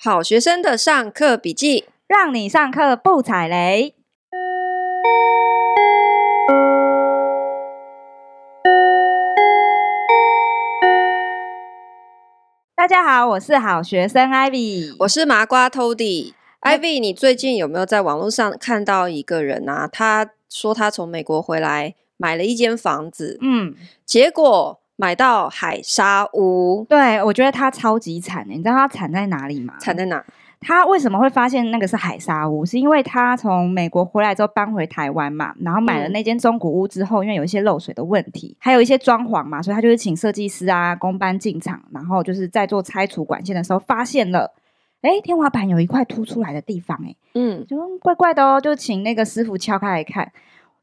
好学生的上课笔记，让你上课不踩雷。大家好，我是好学生 Ivy，我是麻瓜 Tody。Ivy，你最近有没有在网络上看到一个人啊？他说他从美国回来，买了一间房子，嗯，结果。买到海沙屋，对，我觉得他超级惨，你知道他惨在哪里吗？惨在哪？他为什么会发现那个是海沙屋？是因为他从美国回来之后搬回台湾嘛，然后买了那间中古屋之后，嗯、因为有一些漏水的问题，还有一些装潢嘛，所以他就是请设计师啊，工班进场，然后就是在做拆除管线的时候，发现了，哎，天花板有一块凸出来的地方，哎，嗯，就怪怪的哦，就请那个师傅敲开来看。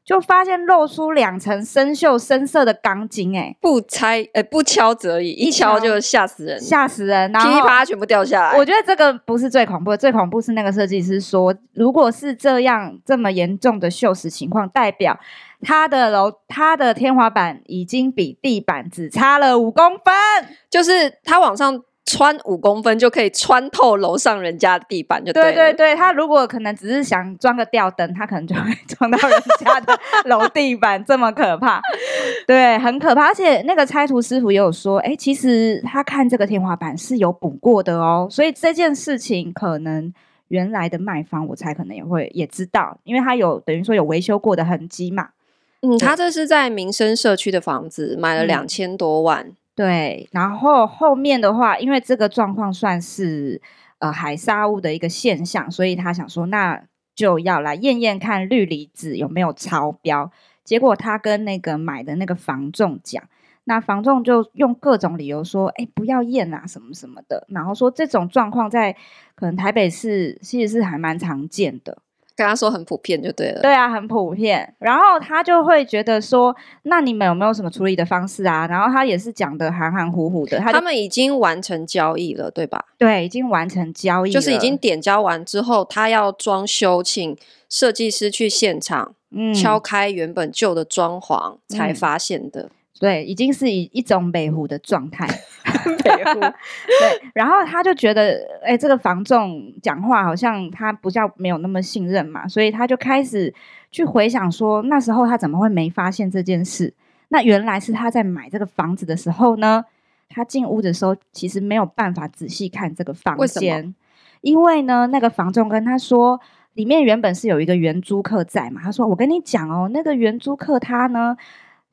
就发现露出两层生锈深色的钢筋，哎，不拆，哎，不敲则已，一敲就吓死人，吓死人，然后噼里啪啦全部掉下来。我觉得这个不是最恐怖的，最恐怖是那个设计师说，如果是这样这么严重的锈蚀情况，代表他的楼，他的天花板已经比地板只差了五公分，就是他往上。穿五公分就可以穿透楼上人家的地板，就对了。对对对，他如果可能只是想装个吊灯，他可能就会撞到人家的 楼地板，这么可怕。对，很可怕。而且那个拆除师傅也有说，哎，其实他看这个天花板是有补过的哦，所以这件事情可能原来的卖方我猜可能也会也知道，因为他有等于说有维修过的痕迹嘛。嗯，他这是在民生社区的房子，买了两千多万。嗯对，然后后面的话，因为这个状况算是呃海砂屋的一个现象，所以他想说，那就要来验验看氯离子有没有超标。结果他跟那个买的那个房仲讲，那房仲就用各种理由说，哎，不要验啊，什么什么的，然后说这种状况在可能台北市其实是还蛮常见的。跟他说很普遍就对了，对啊，很普遍。然后他就会觉得说，那你们有没有什么处理的方式啊？然后他也是讲的含含糊糊的。他，他们已经完成交易了，对吧？对，已经完成交易了，就是已经点交完之后，他要装修，请设计师去现场，嗯，敲开原本旧的装潢才发现的。嗯对，已经是以一种美湖的状态。对，然后他就觉得，哎，这个房仲讲话好像他不叫没有那么信任嘛，所以他就开始去回想说，那时候他怎么会没发现这件事？那原来是他在买这个房子的时候呢，他进屋的时候其实没有办法仔细看这个房间，因为呢，那个房仲跟他说，里面原本是有一个原租客在嘛，他说，我跟你讲哦，那个原租客他呢。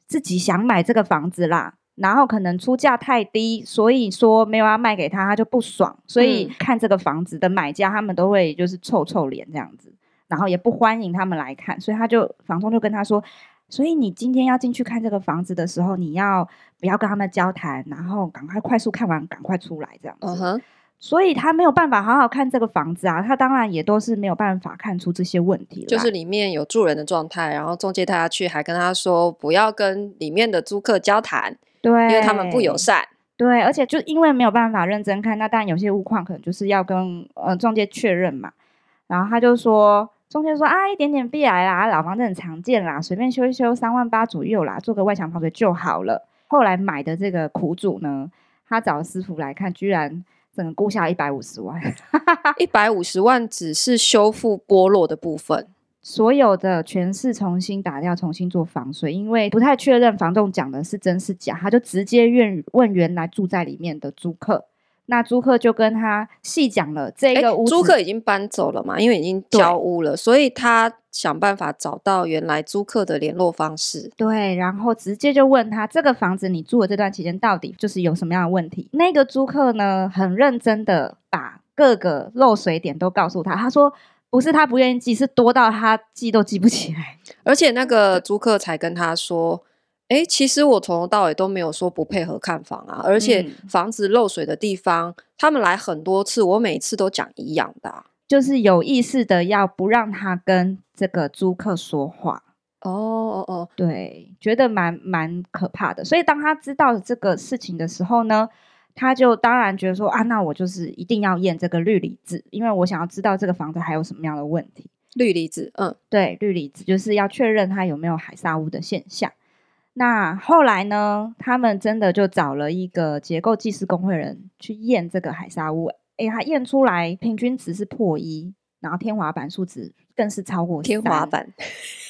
自己想买这个房子啦，然后可能出价太低，所以说没有要卖给他，他就不爽，所以看这个房子的买家，他们都会就是臭臭脸这样子，然后也不欢迎他们来看，所以他就房东就跟他说，所以你今天要进去看这个房子的时候，你要不要跟他们交谈，然后赶快快速看完，赶快出来这样子。Uh huh. 所以他没有办法好好看这个房子啊，他当然也都是没有办法看出这些问题。就是里面有住人的状态，然后中介带他去，还跟他说不要跟里面的租客交谈，对，因为他们不友善。对，而且就因为没有办法认真看，那当然有些物况可能就是要跟呃中介确认嘛。然后他就说，中介说啊，一点点壁癌啦，老房子很常见啦，随便修一修三万八左右啦，做个外墙防水就好了。后来买的这个苦主呢，他找师傅来看，居然。整个估下一百五十万，一百五十万只是修复剥落的部分，所有的全是重新打掉，重新做防水，因为不太确认房东讲的是真是假，他就直接问问原来住在里面的租客。那租客就跟他细讲了这个屋，租客已经搬走了嘛，因为已经交屋了，所以他想办法找到原来租客的联络方式。对，然后直接就问他这个房子你住的这段期间到底就是有什么样的问题？那个租客呢，很认真的把各个漏水点都告诉他，他说不是他不愿意记，是多到他记都记不起来，而且那个租客才跟他说。哎，其实我从头到尾都没有说不配合看房啊，而且房子漏水的地方，嗯、他们来很多次，我每次都讲一样的、啊，就是有意识的要不让他跟这个租客说话。哦哦哦，对，觉得蛮蛮可怕的。所以当他知道这个事情的时候呢，他就当然觉得说啊，那我就是一定要验这个氯离子，因为我想要知道这个房子还有什么样的问题。氯离子，嗯，对，氯离子就是要确认它有没有海砂屋的现象。那后来呢？他们真的就找了一个结构技师工会人去验这个海砂屋。哎，他验出来平均值是破一，然后天花板数值更是超过天花板。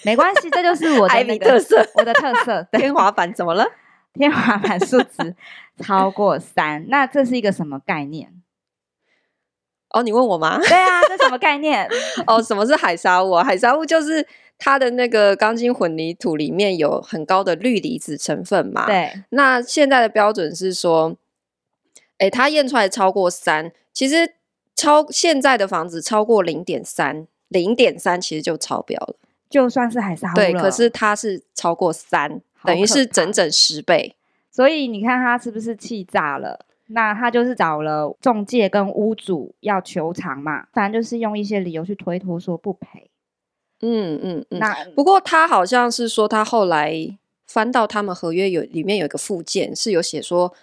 没关系，这就是我的、那个、特色，我的特色。天花板怎么了？天花板数值 超过三，那这是一个什么概念？哦，你问我吗？对啊，这什么概念？哦，什么是海沙屋啊？海沙屋就是它的那个钢筋混凝土里面有很高的氯离子成分嘛。对。那现在的标准是说，哎，它验出来超过三，其实超现在的房子超过零点三，零点三其实就超标了，就算是海沙。对，可是它是超过三，等于是整整十倍。所以你看他是不是气炸了？那他就是找了中介跟屋主要求偿嘛，反正就是用一些理由去推脱说不赔。嗯嗯嗯。那不过他好像是说，他后来翻到他们合约有里面有一个附件是有写说，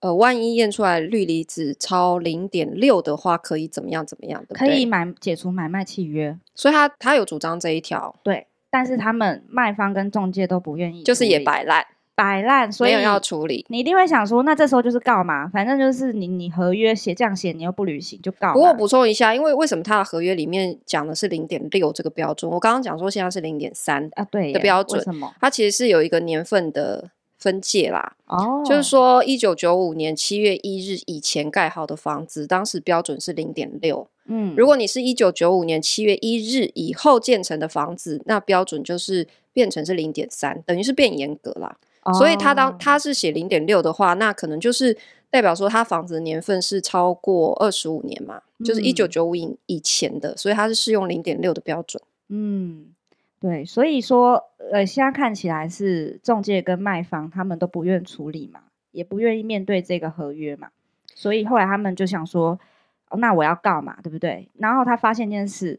呃，万一验出来氯离子超零点六的话，可以怎么样怎么样的？可以买解除买卖契约。所以他他有主张这一条。对，但是他们卖方跟中介都不愿意，就是也摆烂。摆烂，所以没有要处理。你一定会想说，那这时候就是告嘛，反正就是你你合约写这样写，你又不履行就告。不过我补充一下，因为为什么他的合约里面讲的是零点六这个标准？我刚刚讲说现在是零点三啊，对的标准。为什么？它其实是有一个年份的分界啦。哦，就是说一九九五年七月一日以前盖好的房子，当时标准是零点六。嗯，如果你是一九九五年七月一日以后建成的房子，那标准就是变成是零点三，等于是变严格啦。所以他当他是写零点六的话，那可能就是代表说他房子的年份是超过二十五年嘛，嗯、就是一九九五以以前的，所以他是适用零点六的标准。嗯，对，所以说呃，现在看起来是中介跟卖方他们都不愿处理嘛，也不愿意面对这个合约嘛，所以后来他们就想说，哦，那我要告嘛，对不对？然后他发现一件事，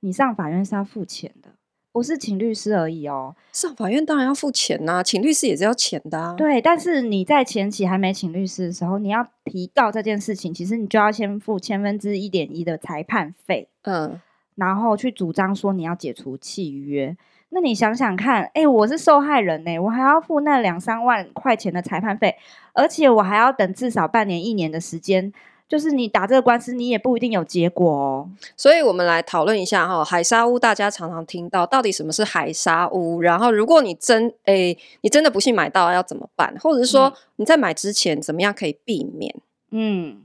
你上法院是要付钱的。不是请律师而已哦，上法院当然要付钱呐、啊，请律师也是要钱的、啊。对，但是你在前期还没请律师的时候，你要提告这件事情，其实你就要先付千分之一点一的裁判费，嗯，然后去主张说你要解除契约。那你想想看，哎，我是受害人呢，我还要付那两三万块钱的裁判费，而且我还要等至少半年一年的时间。就是你打这个官司，你也不一定有结果哦。所以，我们来讨论一下哈，海砂屋大家常常听到，到底什么是海砂屋？然后，如果你真诶、欸，你真的不幸买到要怎么办？或者是说你在买之前怎么样可以避免？嗯，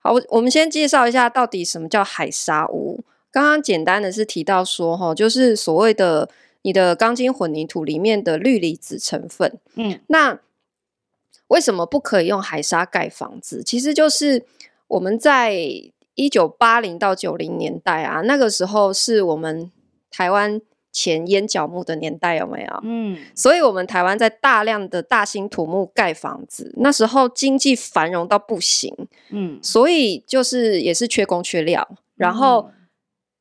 好，我们先介绍一下到底什么叫海砂屋。刚刚简单的是提到说哈，就是所谓的你的钢筋混凝土里面的氯离子成分。嗯，那为什么不可以用海砂盖房子？其实就是。我们在一九八零到九零年代啊，那个时候是我们台湾前烟脚木的年代，有没有？嗯，所以我们台湾在大量的大兴土木盖房子，那时候经济繁荣到不行，嗯，所以就是也是缺工缺料，然后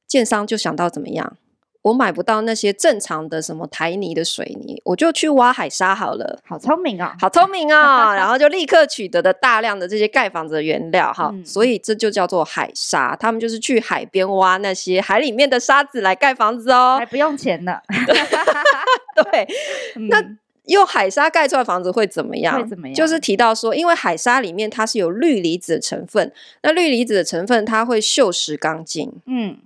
建商就想到怎么样？我买不到那些正常的什么台泥的水泥，我就去挖海沙好了。好聪明啊、哦，好聪明啊、哦！然后就立刻取得了大量的这些盖房子的原料哈，嗯、所以这就叫做海沙。他们就是去海边挖那些海里面的沙子来盖房子哦，还不用钱呢。对，嗯、那用海沙盖出来的房子会怎么样？会怎么样？就是提到说，因为海沙里面它是有氯离子的成分，那氯离子的成分它会锈蚀钢筋。嗯。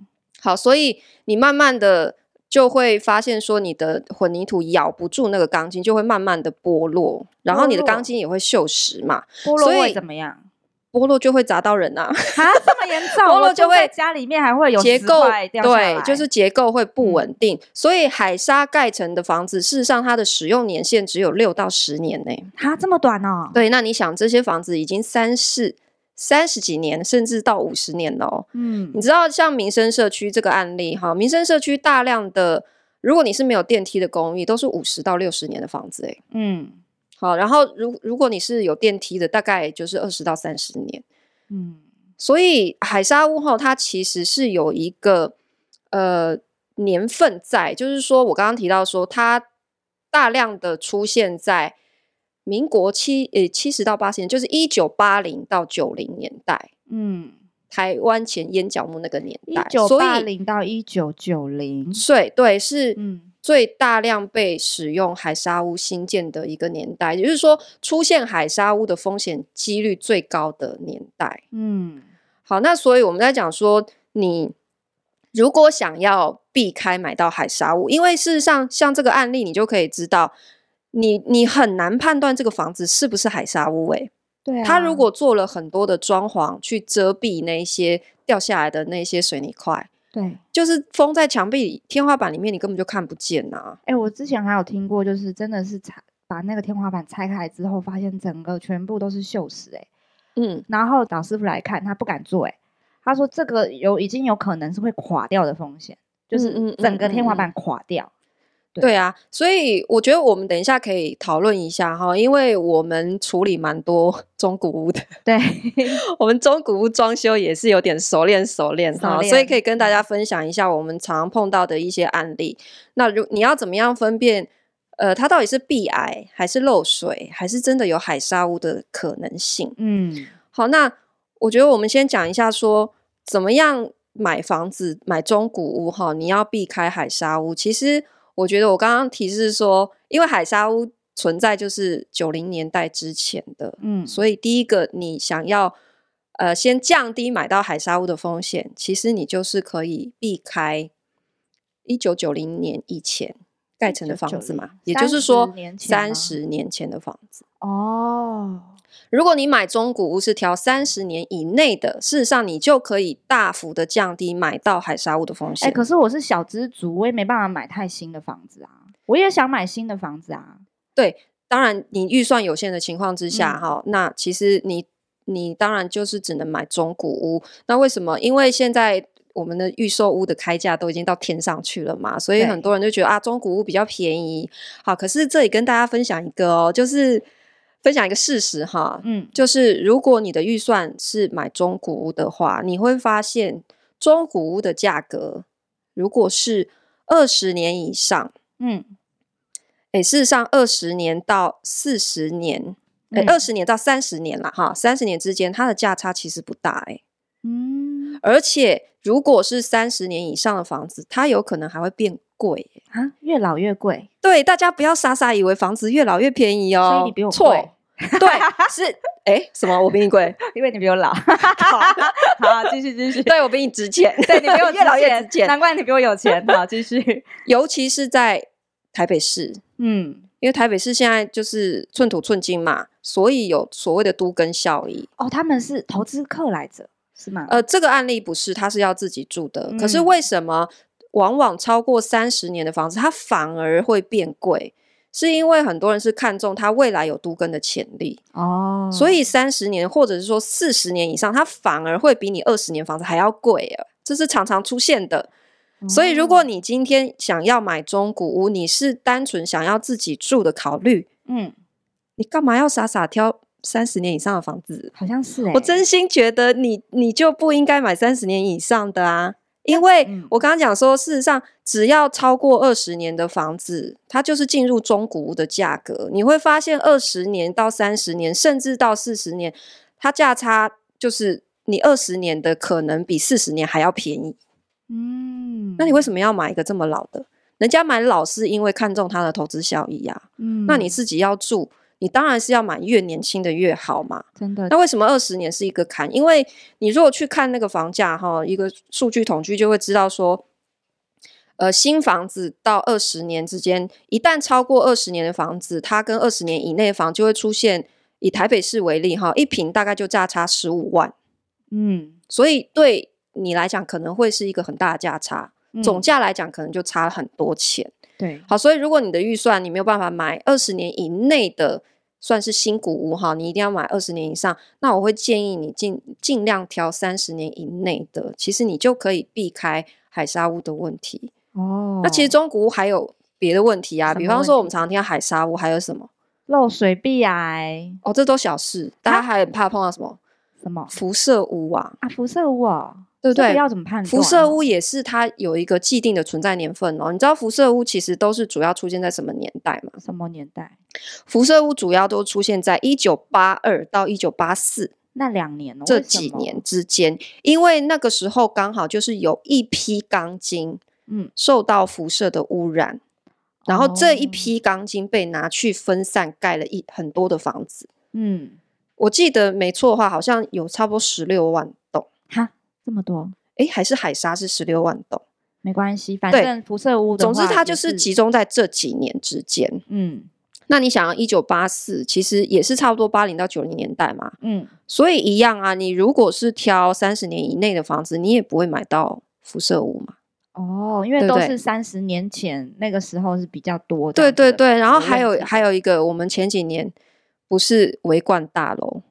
好，所以你慢慢的就会发现说，你的混凝土咬不住那个钢筋，就会慢慢的剥落，然后你的钢筋也会锈蚀嘛。剥落会怎么样？剥落就会砸到人呐！啊，这么严重？剥落就会家里面还会有结构对，就是结构会不稳定。嗯、所以海沙盖成的房子，事实上它的使用年限只有六到十年呢。它，这么短哦？对，那你想这些房子已经三四。三十几年，甚至到五十年了哦。嗯，你知道像民生社区这个案例哈，民生社区大量的，如果你是没有电梯的公寓，都是五十到六十年的房子诶。嗯，好，然后如如果你是有电梯的，大概就是二十到三十年。嗯，所以海沙屋哈，它其实是有一个呃年份在，就是说我刚刚提到说，它大量的出现在。民国七呃七十到八十年，就是一九八零到九零年代，嗯，台湾前烟角木那个年代，一九八零到一九九零，对对，是嗯。最大量被使用海砂屋新建的一个年代，也就是说出现海砂屋的风险几率最高的年代，嗯。好，那所以我们在讲说，你如果想要避开买到海砂屋，因为事实上像这个案例，你就可以知道，你你很难判断这个房子是不是海沙屋。哎，对啊，他如果做了很多的装潢去遮蔽那些掉下来的那些水泥块，对，就是封在墙壁、天花板里面，你根本就看不见呐、啊。哎，我之前还有听过，就是真的是拆把那个天花板拆开来之后，发现整个全部都是锈蚀，哎。嗯，然后找师傅来看，他不敢做，哎，他说这个有已经有可能是会垮掉的风险，就是整个天花板垮掉。嗯嗯嗯嗯、对，对啊，所以我觉得我们等一下可以讨论一下哈，因为我们处理蛮多 中古屋的，对，我们中古屋装修也是有点熟练熟练哈，所以可以跟大家分享一下我们常碰到的一些案例。那如你要怎么样分辨，呃，它到底是壁癌还是漏水，还是真的有海砂屋的可能性？嗯。好，那我觉得我们先讲一下说，说怎么样买房子、买中古屋哈，你要避开海砂屋。其实我觉得我刚刚提示说，因为海沙屋存在就是九零年代之前的，嗯，所以第一个你想要呃先降低买到海沙屋的风险，其实你就是可以避开一九九零年以前盖成的房子嘛，也就是说三十年前的房子。哦。如果你买中古屋是挑三十年以内的，事实上你就可以大幅的降低买到海沙屋的风险。哎、欸，可是我是小资族，我也没办法买太新的房子啊。我也想买新的房子啊。对，当然你预算有限的情况之下，哈、嗯，那其实你你当然就是只能买中古屋。那为什么？因为现在我们的预售屋的开价都已经到天上去了嘛，所以很多人就觉得啊，中古屋比较便宜。好，可是这里跟大家分享一个哦，就是。分享一个事实哈，嗯，就是如果你的预算是买中古屋的话，你会发现中古屋的价格如果是二十年以上，嗯，哎，事实上二十年到四十年，哎，二十年到三十年了哈，三十年之间它的价差其实不大哎，嗯，而且如果是三十年以上的房子，它有可能还会变贵啊，越老越贵。对，大家不要傻傻以为房子越老越便宜哦，所以你比我贵。对，是 哎，什么？我比你贵，因为你比我老。好，好，继续继续。对，我比你值钱，对，你比我越老越值钱，难怪你比我有钱。好，继续。尤其是在台北市，嗯，因为台北市现在就是寸土寸金嘛，所以有所谓的都跟效益。哦，他们是投资客来着，是吗？呃，这个案例不是，他是要自己住的。可是为什么往往超过三十年的房子，它反而会变贵？是因为很多人是看中它未来有都更的潜力哦，所以三十年或者是说四十年以上，它反而会比你二十年房子还要贵啊，这是常常出现的。所以如果你今天想要买中古屋，你是单纯想要自己住的考虑，嗯，你干嘛要傻傻挑三十年以上的房子？好像是欸，我真心觉得你你就不应该买三十年以上的啊。因为我刚刚讲说，事实上，只要超过二十年的房子，它就是进入中古屋的价格。你会发现，二十年到三十年，甚至到四十年，它价差就是你二十年的可能比四十年还要便宜。嗯，那你为什么要买一个这么老的？人家买老是因为看中它的投资效益呀。嗯，那你自己要住。你当然是要买越年轻的越好嘛，真的。那为什么二十年是一个坎？因为你如果去看那个房价哈，一个数据统计就会知道说，呃，新房子到二十年之间，一旦超过二十年的房子，它跟二十年以内的房就会出现，以台北市为例哈，一平大概就价差十五万，嗯，所以对你来讲可能会是一个很大的价差，总价来讲可能就差很多钱。对，好，所以如果你的预算你没有办法买二十年以内的，算是新古屋哈，你一定要买二十年以上，那我会建议你尽尽量挑三十年以内的，其实你就可以避开海砂屋的问题。哦，那其实中古屋还有别的问题啊，比方说我们常常听到海砂屋，还有什么漏水、壁癌，哦，这都小事，大家还很怕碰到什么什么辐射屋啊？啊，辐射屋啊。对不对？要怎么判断？辐射屋也是它有一个既定的存在年份哦。你知道辐射屋其实都是主要出现在什么年代吗？什么年代？辐射屋主要都出现在一九八二到一九八四那两年哦，这几年之间，因为那个时候刚好就是有一批钢筋嗯受到辐射的污染，嗯、然后这一批钢筋被拿去分散盖了一很多的房子。嗯，我记得没错的话，好像有差不多十六万这么多？哎，还是海沙是十六万栋？没关系，反正辐射屋的话，总之它就是集中在这几年之间。嗯，那你想要一九八四，其实也是差不多八零到九零年代嘛。嗯，所以一样啊，你如果是挑三十年以内的房子，你也不会买到辐射屋嘛。哦，因为都是三十年前那个时候是比较多的。对对对，然后还有还有一个，我们前几年不是维冠大楼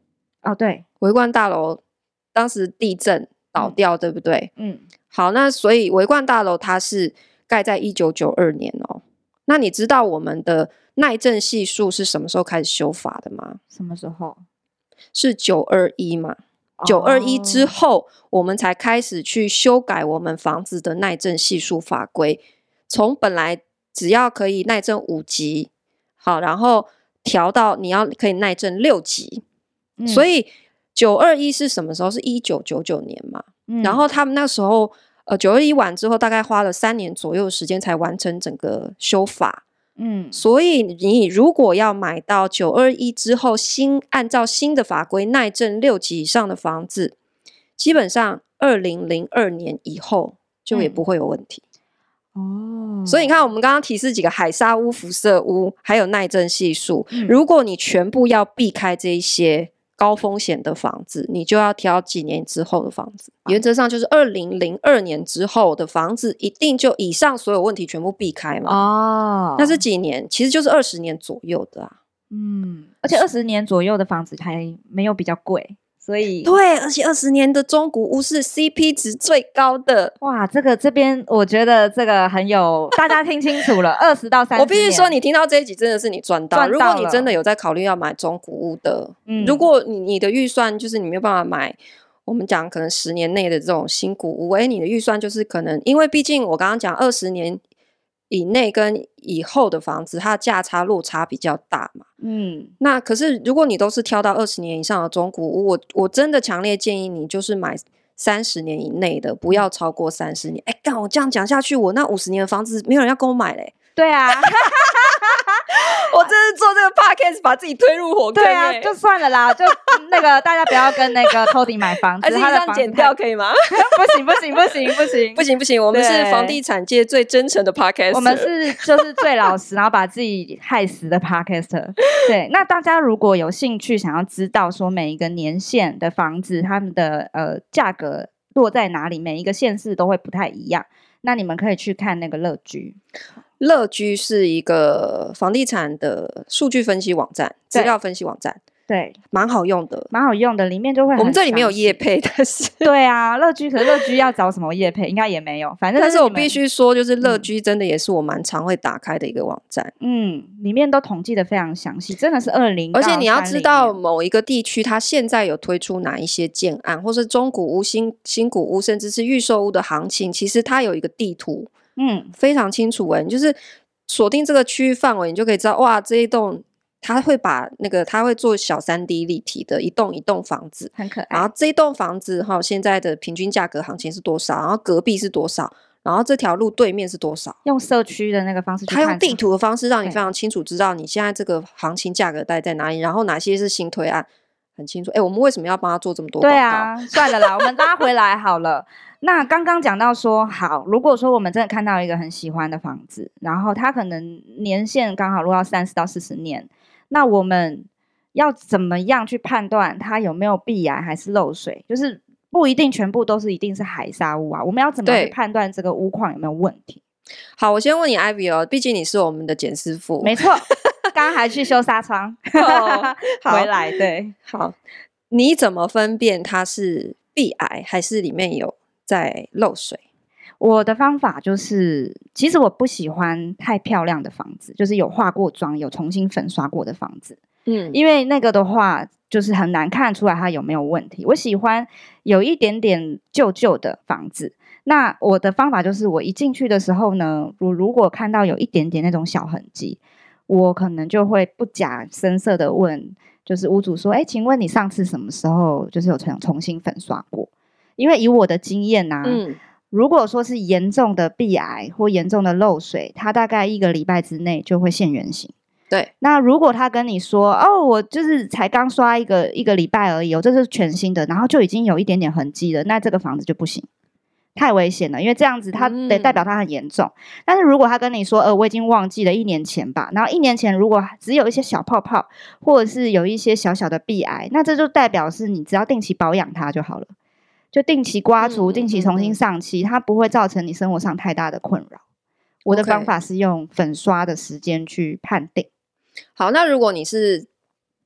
哦，对，维冠大楼当时地震倒掉，嗯、对不对？嗯。好，那所以维冠大楼它是盖在一九九二年哦。那你知道我们的耐震系数是什么时候开始修法的吗？什么时候？是九二一嘛？九二一之后，我们才开始去修改我们房子的耐震系数法规。从本来只要可以耐震五级，好，然后调到你要可以耐震六级。嗯、所以九二一是什么时候？是一九九九年嘛？嗯、然后他们那时候。呃，九二一完之后，大概花了三年左右的时间才完成整个修法。嗯，所以你如果要买到九二一之后新按照新的法规耐震六级以上的房子，基本上二零零二年以后就也不会有问题。哦、嗯，所以你看，我们刚刚提示几个海砂屋、辐射屋，还有耐震系数，嗯、如果你全部要避开这一些。高风险的房子，你就要挑几年之后的房子。原则上就是二零零二年之后的房子，一定就以上所有问题全部避开嘛。哦，那是几年？其实就是二十年左右的啊。嗯，而且二十年左右的房子还没有比较贵。所以对，而且二十年的中古屋是 CP 值最高的。哇，这个这边我觉得这个很有，大家听清楚了，二十到三十。我必须说，你听到这一集真的是你赚到。赚到。如果你真的有在考虑要买中古屋的，嗯，如果你你的预算就是你没有办法买，我们讲可能十年内的这种新古屋，哎，你的预算就是可能，因为毕竟我刚刚讲二十年。以内跟以后的房子，它的价差落差比较大嘛。嗯，那可是如果你都是挑到二十年以上的中古屋，我我真的强烈建议你就是买三十年以内的，不要超过三十年。哎，干我这样讲下去，我那五十年的房子没有人要跟我买嘞。对啊。我这是做这个 podcast 把自己推入火坑。对啊，就算了啦，就那个大家不要跟那个 Cody 买房子，他的房剪掉可以吗？不行不行不行不行不行不行，我们是房地产界最真诚的 podcast，我们是就是最老实，然后把自己害死的 podcast。对，那大家如果有兴趣想要知道说每一个年限的房子，他们的呃价格落在哪里，每一个县市都会不太一样，那你们可以去看那个乐居。乐居是一个房地产的数据分析网站，资料分析网站，对，蛮好用的，蛮好用的。里面就会我们这里没有业配，但是对啊，乐居可是乐居要找什么业配，应该也没有。反正但是我必须说，就是乐居真的也是我蛮常会打开的一个网站。嗯，里面都统计的非常详细，真的是二零。而且你要知道某一个地区它现在有推出哪一些建案，或是中古屋、新新古屋，甚至是预售屋的行情，其实它有一个地图。嗯，非常清楚哎，你就是锁定这个区域范围，你就可以知道哇，这一栋他会把那个他会做小三 D 立体的一栋一栋房子，很可爱。然后这一栋房子哈，现在的平均价格行情是多少？然后隔壁是多少？然后这条路对面是多少？用社区的那个方式，他用地图的方式让你非常清楚知道你现在这个行情价格带在哪里，然后哪些是新推案，很清楚。哎，我们为什么要帮他做这么多？对啊，算了啦，我们拉回来好了。那刚刚讲到说，好，如果说我们真的看到一个很喜欢的房子，然后它可能年限刚好落到三十到四十年，那我们要怎么样去判断它有没有壁癌还是漏水？就是不一定全部都是一定是海砂屋啊，我们要怎么去判断这个屋况有没有问题？好，我先问你，Ivy 哦，毕竟你是我们的简师傅，没错，刚刚还去修纱窗，哦、回来对，好，你怎么分辨它是壁癌还是里面有？在漏水，我的方法就是，其实我不喜欢太漂亮的房子，就是有化过妆、有重新粉刷过的房子。嗯，因为那个的话，就是很难看出来它有没有问题。我喜欢有一点点旧旧的房子。那我的方法就是，我一进去的时候呢，我如果看到有一点点那种小痕迹，我可能就会不假声色的问，就是屋主说：“哎，请问你上次什么时候就是有重重新粉刷过？”因为以我的经验呐、啊，嗯、如果说是严重的壁癌或严重的漏水，它大概一个礼拜之内就会现原形。对，那如果他跟你说，哦，我就是才刚刷一个一个礼拜而已，我这是全新的，然后就已经有一点点痕迹了，那这个房子就不行，太危险了，因为这样子它得代表它很严重。嗯、但是如果他跟你说，呃，我已经忘记了一年前吧，然后一年前如果只有一些小泡泡，或者是有一些小小的壁癌，那这就代表是你只要定期保养它就好了，就定期刮除、定期重新上漆，它不会造成你生活上太大的困扰。我的方法是用粉刷的时间去判定。好，那如果你是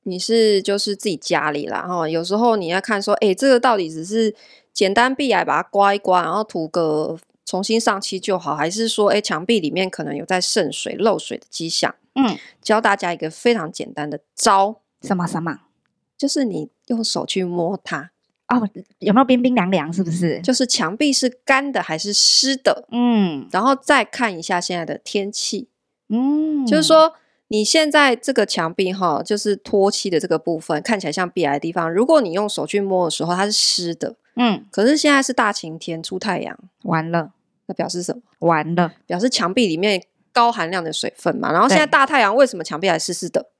你是就是自己家里啦，哈，有时候你要看说，哎、欸，这个到底只是简单壁癌把它刮一刮，然后涂个重新上漆就好，还是说，哎、欸，墙壁里面可能有在渗水、漏水的迹象？嗯，教大家一个非常简单的招，什么什么？就是你用手去摸它，哦，有没有冰冰凉凉？是不是？就是墙壁是干的还是湿的？嗯，然后再看一下现在的天气，嗯，就是说。你现在这个墙壁哈，就是脱漆的这个部分，看起来像壁癌的地方。如果你用手去摸的时候，它是湿的，嗯，可是现在是大晴天，出太阳，完了，那表示什么？完了，表示墙壁里面高含量的水分嘛。然后现在大太阳，为什么墙壁还湿湿的？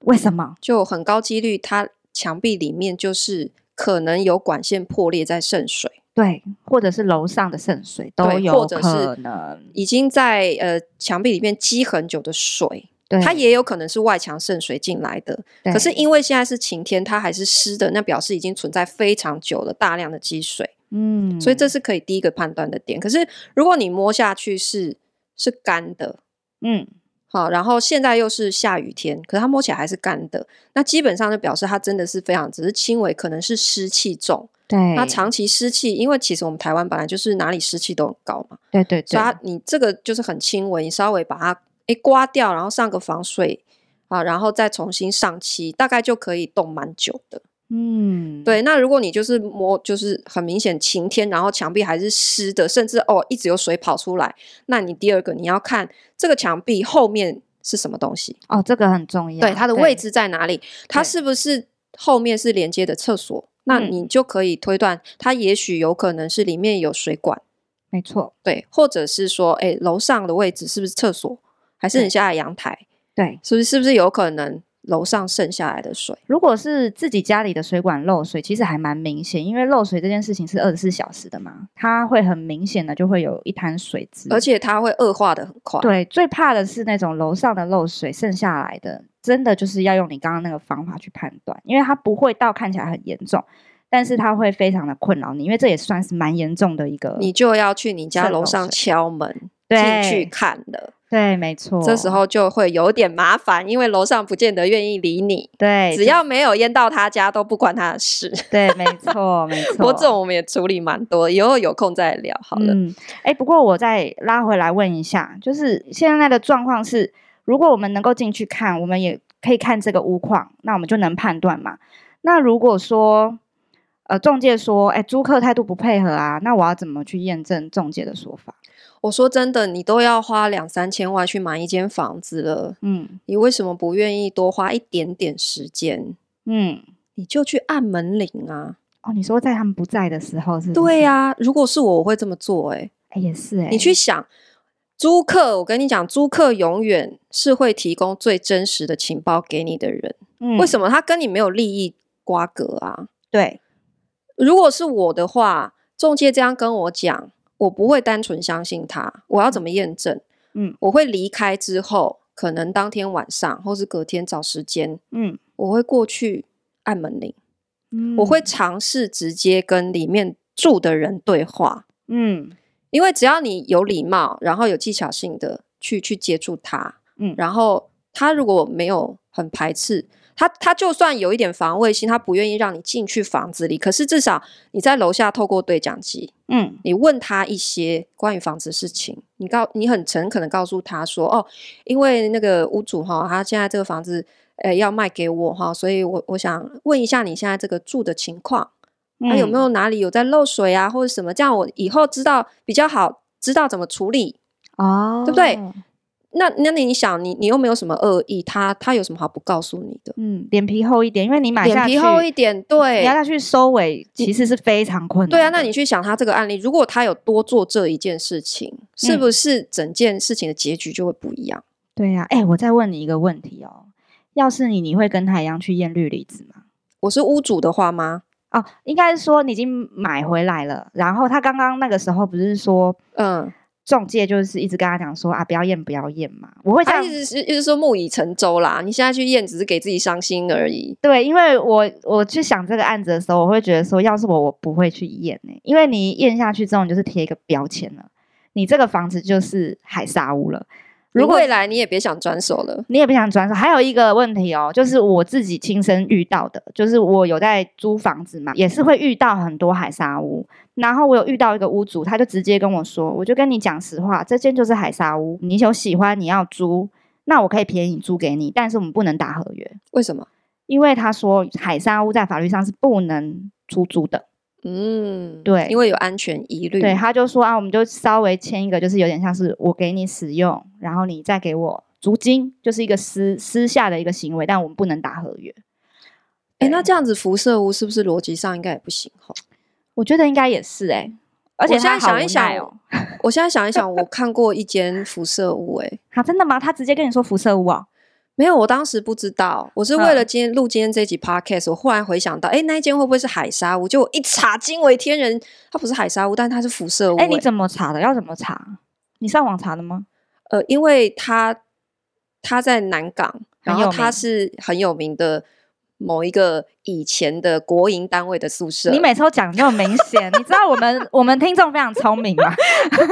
为什么？就很高几率，它墙壁里面就是可能有管线破裂在渗水。对，或者是楼上的渗水都有可能，已经在呃墙壁里面积很久的水。它也有可能是外墙渗水进来的，可是因为现在是晴天，它还是湿的，那表示已经存在非常久了大量的积水，嗯，所以这是可以第一个判断的点。可是如果你摸下去是是干的，嗯，好，然后现在又是下雨天，可是它摸起来还是干的，那基本上就表示它真的是非常只是轻微，可能是湿气重，对，那长期湿气，因为其实我们台湾本来就是哪里湿气都很高嘛，对对对，所以它你这个就是很轻微，你稍微把它。诶，刮掉，然后上个防水啊，然后再重新上漆，大概就可以冻蛮久的。嗯，对。那如果你就是摸，就是很明显晴天，然后墙壁还是湿的，甚至哦一直有水跑出来，那你第二个你要看这个墙壁后面是什么东西哦，这个很重要。对，它的位置在哪里？它是不是后面是连接的厕所？那你就可以推断，它也许有可能是里面有水管。没错，对，或者是说，诶，楼上的位置是不是厕所？还是你家的阳台，对，是不是？是不是有可能楼上渗下来的水？如果是自己家里的水管漏水，其实还蛮明显，因为漏水这件事情是二十四小时的嘛，它会很明显的就会有一滩水渍，而且它会恶化的很快。对，最怕的是那种楼上的漏水渗下来的，真的就是要用你刚刚那个方法去判断，因为它不会到看起来很严重，但是它会非常的困扰你，因为这也算是蛮严重的一个，你就要去你家楼上敲门进去看的。对，没错，这时候就会有点麻烦，因为楼上不见得愿意理你。对，只要没有淹到他家，都不关他的事。对，没错，没错。不过这种我们也处理蛮多，以后有空再聊好了。嗯，哎，不过我再拉回来问一下，就是现在的状况是，如果我们能够进去看，我们也可以看这个屋况，那我们就能判断嘛。那如果说，呃，中介说，哎，租客态度不配合啊，那我要怎么去验证中介的说法？我说真的，你都要花两三千万去买一间房子了，嗯，你为什么不愿意多花一点点时间？嗯，你就去按门铃啊！哦，你说在他们不在的时候是，是？对呀、啊，如果是我，我会这么做、欸。哎，也是哎、欸。你去想，租客，我跟你讲，租客永远是会提供最真实的情报给你的人。嗯，为什么？他跟你没有利益瓜葛啊？对。如果是我的话，中介这样跟我讲。我不会单纯相信他，我要怎么验证？嗯，我会离开之后，可能当天晚上或是隔天找时间，嗯，我会过去按门铃，嗯，我会尝试直接跟里面住的人对话，嗯，因为只要你有礼貌，然后有技巧性的去去接触他，嗯，然后他如果没有很排斥。他他就算有一点防卫心，他不愿意让你进去房子里，可是至少你在楼下透过对讲机，嗯，你问他一些关于房子的事情，你告你很诚恳的告诉他说，哦，因为那个屋主哈，他现在这个房子，呃，要卖给我哈，所以我我想问一下你现在这个住的情况，他有没有哪里有在漏水啊，或者什么，这样我以后知道比较好，知道怎么处理，哦，对不对？那那你想，你你又没有什么恶意，他他有什么好不告诉你的？嗯，脸皮厚一点，因为你买下去，脸皮厚一点，对，你要他去收尾，其实是非常困难。对啊，那你去想他这个案例，如果他有多做这一件事情，是不是整件事情的结局就会不一样？对呀、啊，哎、欸，我再问你一个问题哦，要是你，你会跟他一样去验氯离子吗？我是屋主的话吗？哦，应该是说你已经买回来了，然后他刚刚那个时候不是说，嗯。中介就是一直跟他讲说啊，不要验，不要验嘛。我会这样，一直是一直说木已成舟啦。你现在去验，只是给自己伤心而已。对，因为我我去想这个案子的时候，我会觉得说，要是我，我不会去验呢、欸，因为你验下去之后，你就是贴一个标签了，你这个房子就是海沙屋了。如果未来你也别想转手了，你也别想转手。还有一个问题哦，就是我自己亲身遇到的，就是我有在租房子嘛，也是会遇到很多海沙屋。然后我有遇到一个屋主，他就直接跟我说：“我就跟你讲实话，这间就是海沙屋。你有喜欢你要租，那我可以便宜租给你，但是我们不能打合约。为什么？因为他说海沙屋在法律上是不能出租的。”嗯，对，因为有安全疑虑。对，他就说啊，我们就稍微签一个，就是有点像是我给你使用，然后你再给我租金，就是一个私私下的一个行为，但我们不能打合约。哎，那这样子辐射屋是不是逻辑上应该也不行？哈，我觉得应该也是哎、欸。而且现在想一想哦，我现在想一想，我看过一间辐射屋、欸，哎，好，真的吗？他直接跟你说辐射屋啊？没有，我当时不知道。我是为了今天录今天这集 podcast，我忽然回想到，哎，那一间会不会是海沙屋？就我一查，惊为天人，它不是海沙屋，但它是辐射屋。哎，你怎么查的？要怎么查？你上网查的吗？呃，因为它它在南港，然后它是很有名的。某一个以前的国营单位的宿舍，你每次都讲那么明显，你知道我们 我们听众非常聪明吗？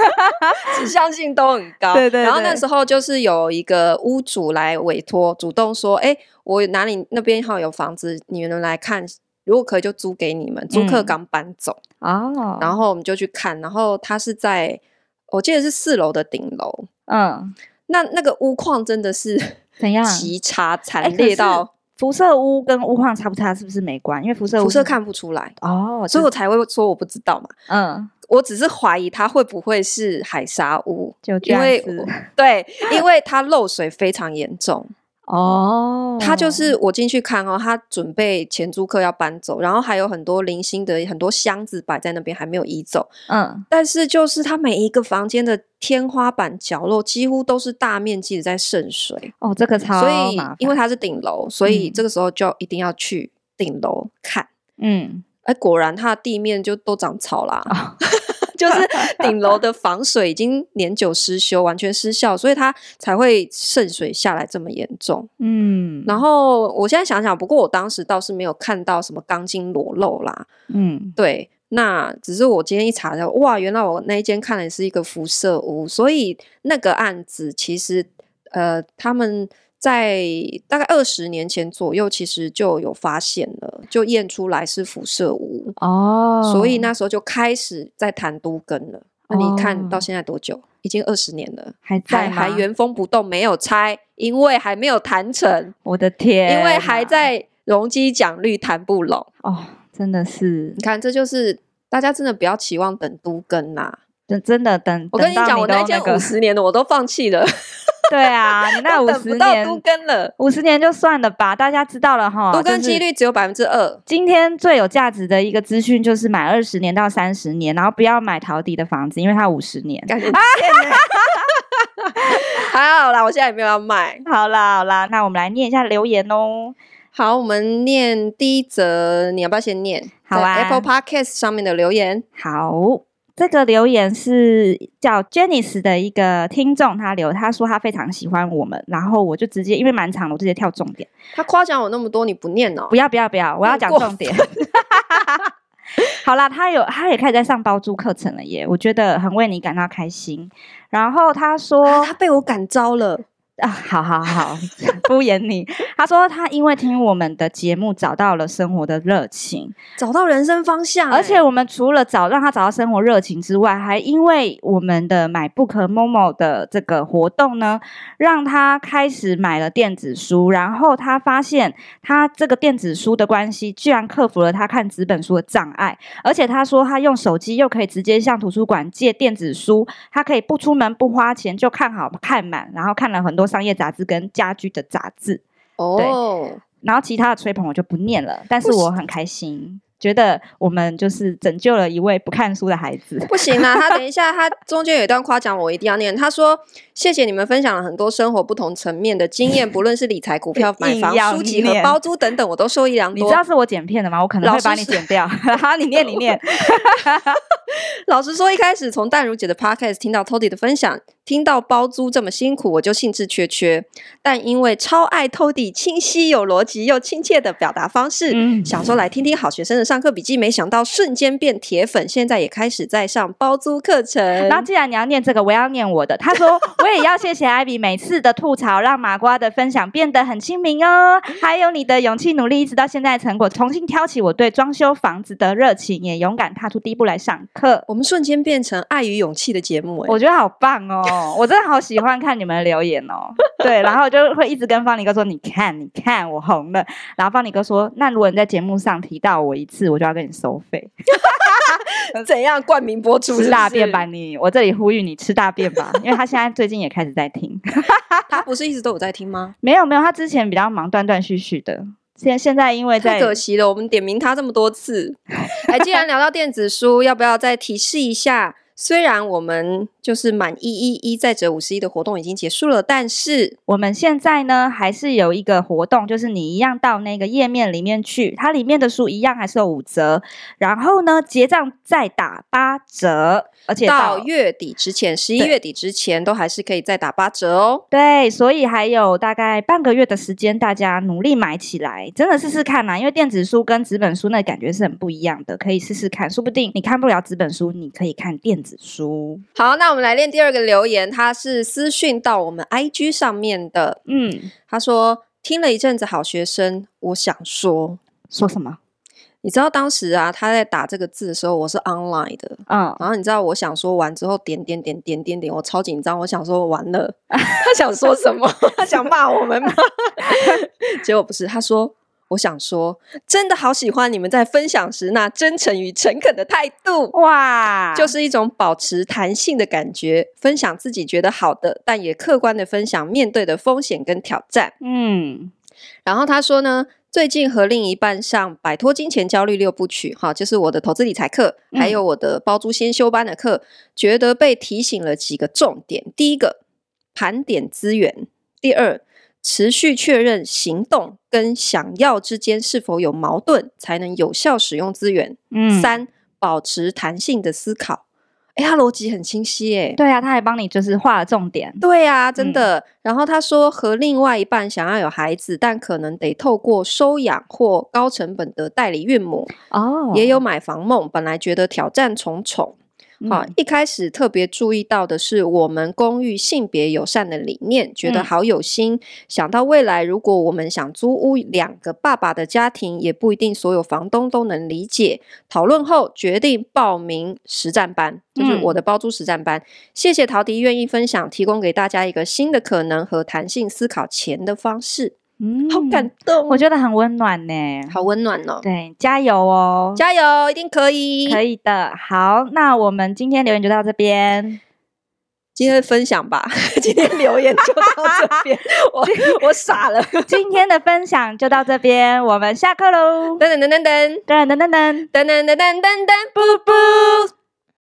指向性都很高。对，对对。然后那时候就是有一个屋主来委托，主动说：“哎，我哪里那边好有房子，你们来看，如果可以就租给你们。租客刚搬走哦，然后我们就去看，然后他是在我记得是四楼的顶楼。嗯，那那个屋况真的是怎样？奇差惨烈到。辐射屋跟屋况差不差？是不是没关？因为辐射辐射看不出来哦，所以我才会说我不知道嘛。嗯，我只是怀疑它会不会是海沙屋，就。因为对，因为它漏水非常严重。哦，他就是我进去看哦，他准备前租客要搬走，然后还有很多零星的很多箱子摆在那边还没有移走。嗯，但是就是他每一个房间的天花板角落几乎都是大面积的在渗水。哦，这个超，所以因为它是顶楼，所以这个时候就一定要去顶楼看。嗯，哎，果然它的地面就都长草啦。哦 就是顶楼的防水已经年久失修，完全失效，所以它才会渗水下来这么严重。嗯，然后我现在想想，不过我当时倒是没有看到什么钢筋裸露啦。嗯，对，那只是我今天一查到，哇，原来我那一间看的是一个辐射屋，所以那个案子其实呃，他们。在大概二十年前左右，其实就有发现了，就验出来是辐射屋哦，所以那时候就开始在谈都根了。那、哦、你看到现在多久？已经二十年了，还在还，原封不动，没有拆，因为还没有谈成。我的天，因为还在容积奖率谈不拢哦，真的是。你看，这就是大家真的不要期望等都根呐，真真的等。我跟你讲，你我那间五十年的我都放弃了。对啊，你 那五十年都更了，五十年就算了吧，大家知道了哈。都更几率只有百分之二。今天最有价值的一个资讯就是买二十年到三十年，然后不要买陶底的房子，因为它五十年。感觉还 好啦，我现在也没有要卖。好啦好啦，那我们来念一下留言哦。好，我们念第一则，你要不要先念？好啊，Apple Podcast 上面的留言。好。这个留言是叫 Janice 的一个听众，他留他说他非常喜欢我们，然后我就直接因为蛮长的，我直接跳重点。他夸奖我那么多，你不念哦？不要不要不要，我要讲重点。好啦，他有他也开始在上包租课程了耶，我觉得很为你感到开心。然后他说、啊、他被我感召了。啊，好好好，敷衍你。他说他因为听我们的节目找到了生活的热情，找到人生方向。而且我们除了找让他找到生活热情之外，还因为我们的买 Book Momo 的这个活动呢，让他开始买了电子书。然后他发现他这个电子书的关系，居然克服了他看纸本书的障碍。而且他说他用手机又可以直接向图书馆借电子书，他可以不出门不花钱就看好看满，然后看了很多。商业杂志跟家居的杂志哦，对，然后其他的吹捧我就不念了，但是我很开心。觉得我们就是拯救了一位不看书的孩子。不行啦，他等一下，他中间有一段夸奖我，一定要念。他说：“谢谢你们分享了很多生活不同层面的经验，不论是理财、股票、买房、书籍和包租等等，我都受益良多。”你知道是我剪片的吗？我可能会把你剪掉。好，你念，你念。老实说，一开始从淡如姐的 podcast 听到 Tody 的分享。听到包租这么辛苦，我就兴致缺缺。但因为超爱 Tody 清晰有逻辑又亲切的表达方式，嗯、想说来听听好学生的上课笔记，没想到瞬间变铁粉，现在也开始在上包租课程。那既然你要念这个，我要念我的。他说我也要谢谢 Ivy 每次的吐槽，让麻瓜的分享变得很亲民哦。还有你的勇气努力，一直到现在的成果，重新挑起我对装修房子的热情，也勇敢踏出第一步来上课。我们瞬间变成爱与勇气的节目，我觉得好棒哦。哦，我真的好喜欢看你们的留言哦，对，然后就会一直跟方尼哥说：“你看，你看，我红了。”然后方尼哥说：“那如果你在节目上提到我一次，我就要跟你收费。”怎样冠名播出？吃大便吧你！我这里呼吁你吃大便吧，因为他现在最近也开始在听。他不是一直都有在听吗？没有没有，他之前比较忙，断断续续的。现现在因为在太可惜了，我们点名他这么多次。哎，既然聊到电子书，要不要再提示一下？虽然我们就是满一一一再折五十一的活动已经结束了，但是我们现在呢还是有一个活动，就是你一样到那个页面里面去，它里面的书一样还是有五折，然后呢结账再打八折，而且到，到月底之前，十一月底之前都还是可以再打八折哦。对，所以还有大概半个月的时间，大家努力买起来，真的试试看呐，因为电子书跟纸本书那感觉是很不一样的，可以试试看，说不定你看不了纸本书，你可以看电子。书好，那我们来念第二个留言，他是私讯到我们 IG 上面的。嗯，他说听了一阵子好学生，我想说说什么？你知道当时啊，他在打这个字的时候，我是 online 的，嗯，然后你知道我想说完之后点点点点点点，我超紧张，我想说完了，他想说什么？他想骂我们吗？结果不是，他说。我想说，真的好喜欢你们在分享时那真诚与诚恳的态度，哇，就是一种保持弹性的感觉，分享自己觉得好的，但也客观的分享面对的风险跟挑战。嗯，然后他说呢，最近和另一半上摆脱金钱焦虑六部曲，哈，就是我的投资理财课，还有我的包租先修班的课，觉得被提醒了几个重点。第一个，盘点资源；第二，持续确认行动跟想要之间是否有矛盾，才能有效使用资源。嗯，三，保持弹性的思考。哎，他逻辑很清晰，哎，对啊，他还帮你就是画了重点。对啊，真的。嗯，然后他说，和另外一半想要有孩子，但可能得透过收养或高成本的代理孕母。哦，也有买房梦，本来觉得挑战重重。好，一开始特别注意到的是我们公寓性别友善的理念，觉得好有心。嗯、想到未来，如果我们想租屋，两个爸爸的家庭也不一定所有房东都能理解。讨论后决定报名实战班，就是我的包租实战班。嗯、谢谢陶迪愿意分享，提供给大家一个新的可能和弹性思考钱的方式。嗯，好感动，我觉得很温暖呢，好温暖哦。对，加油哦，加油，一定可以，可以的。好，那我们今天留言就到这边，今天的分享吧，今天留言就到这边，我我傻了，今天的分享就到这边，我们下课喽。噔噔噔噔。噔噔噔噔。噔噔噔噔噔噔，噔，布布。